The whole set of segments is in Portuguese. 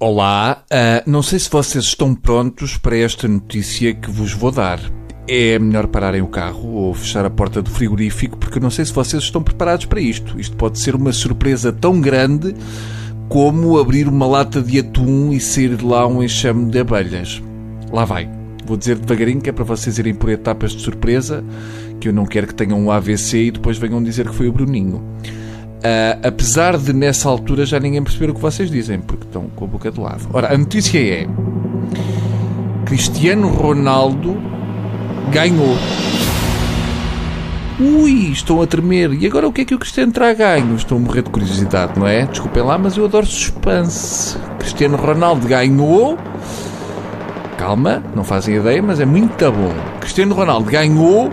Olá, uh, não sei se vocês estão prontos para esta notícia que vos vou dar. É melhor pararem o carro ou fechar a porta do frigorífico, porque eu não sei se vocês estão preparados para isto. Isto pode ser uma surpresa tão grande como abrir uma lata de atum e sair de lá um enxame de abelhas. Lá vai. Vou dizer devagarinho que é para vocês irem por etapas de surpresa, que eu não quero que tenham um AVC e depois venham dizer que foi o Bruninho. Uh, apesar de nessa altura já ninguém perceber o que vocês dizem, porque estão com a boca de lado. Ora, a notícia é: Cristiano Ronaldo ganhou. Ui, estão a tremer. E agora o que é que o Cristiano terá ganho? Estou a morrer de curiosidade, não é? Desculpem lá, mas eu adoro suspense. Cristiano Ronaldo ganhou. Calma, não fazem ideia, mas é muito bom. Cristiano Ronaldo ganhou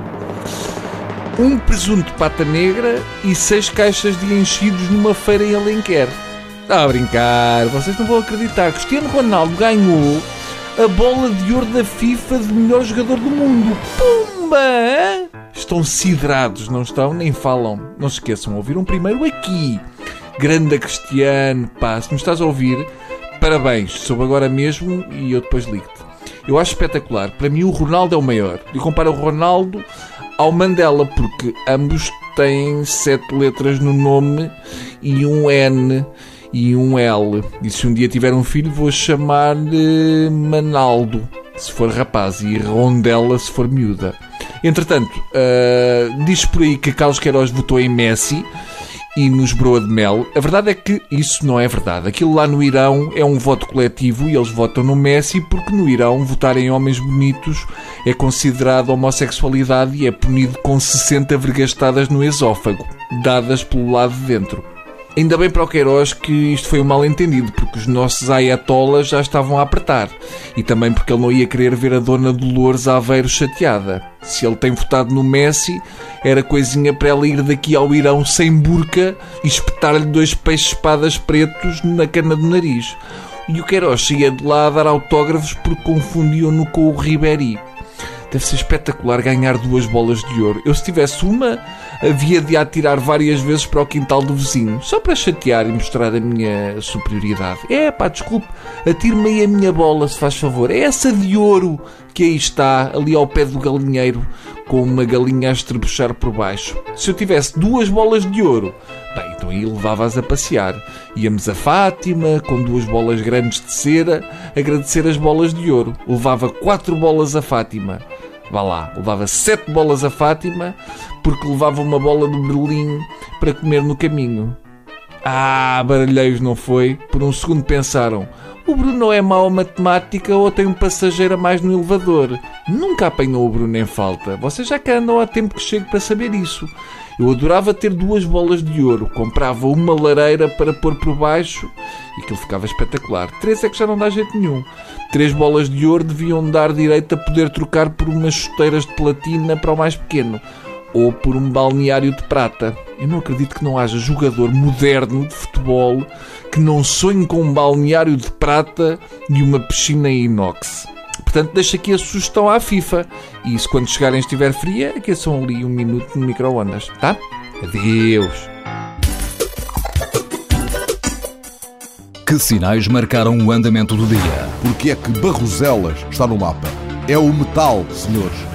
um presunto de pata negra e seis caixas de enchidos numa feira em Alenquer. Está a brincar, vocês não vão acreditar. Cristiano Ronaldo ganhou a bola de ouro da FIFA de melhor jogador do mundo. Pumba! Estão siderados, não estão? Nem falam. Não se esqueçam, ouviram primeiro aqui. Grande Cristiano, pá, se me estás a ouvir, parabéns. Soube agora mesmo e eu depois ligo-te. Eu acho espetacular. Para mim, o Ronaldo é o maior. E comparo o Ronaldo ao Mandela, porque ambos têm sete letras no nome e um N e um L. E se um dia tiver um filho, vou chamar-lhe Manaldo, se for rapaz, e Rondela, se for miúda. Entretanto, uh, diz por aí que Carlos Queiroz votou em Messi e nos broa de mel. A verdade é que isso não é verdade. Aquilo lá no Irão é um voto coletivo e eles votam no Messi porque no Irão votar em homens bonitos é considerado homossexualidade e é punido com 60 vergastadas no esófago, dadas pelo lado de dentro. Ainda bem para o Queiroz que isto foi um mal-entendido, porque os nossos ayatollahs já estavam a apertar. E também porque ele não ia querer ver a dona Dolores Aveiro chateada. Se ele tem votado no Messi, era coisinha para ela ir daqui ao Irão sem burca e espetar-lhe dois peixes-espadas pretos na cana do nariz. E o Queiroz ia de lá a dar autógrafos porque confundiam-no com o Ribéry. Deve ser espetacular ganhar duas bolas de ouro. Eu, se tivesse uma, havia de atirar várias vezes para o quintal do vizinho, só para chatear e mostrar a minha superioridade. É pá, desculpe, atire-me aí a minha bola, se faz favor. É essa de ouro que aí está, ali ao pé do galinheiro, com uma galinha a estrebuchar por baixo. Se eu tivesse duas bolas de ouro, bem, então aí levava-as a passear. Íamos a Fátima, com duas bolas grandes de cera, agradecer as bolas de ouro. Levava quatro bolas a Fátima vá lá, levava sete bolas a Fátima porque levava uma bola de Berlim para comer no caminho. Ah, baralheiros não foi? Por um segundo pensaram: o Bruno é mau a matemática ou tem um passageiro a mais no elevador? Nunca apanhou o Bruno em falta. Vocês já que andam há tempo que chego para saber isso. Eu adorava ter duas bolas de ouro. Comprava uma lareira para pôr por baixo e aquilo ficava espetacular. Três é que já não dá jeito nenhum. Três bolas de ouro deviam dar direito a poder trocar por umas chuteiras de platina para o mais pequeno. Ou por um balneário de prata. Eu não acredito que não haja jogador moderno de futebol que não sonhe com um balneário de prata e uma piscina em inox. Portanto, deixo aqui a sugestão à FIFA. E se quando chegarem estiver fria, aqueçam ali um minuto no micro-ondas, tá? Adeus! Que sinais marcaram o andamento do dia? Porque é que Barroselas está no mapa? É o metal, senhores.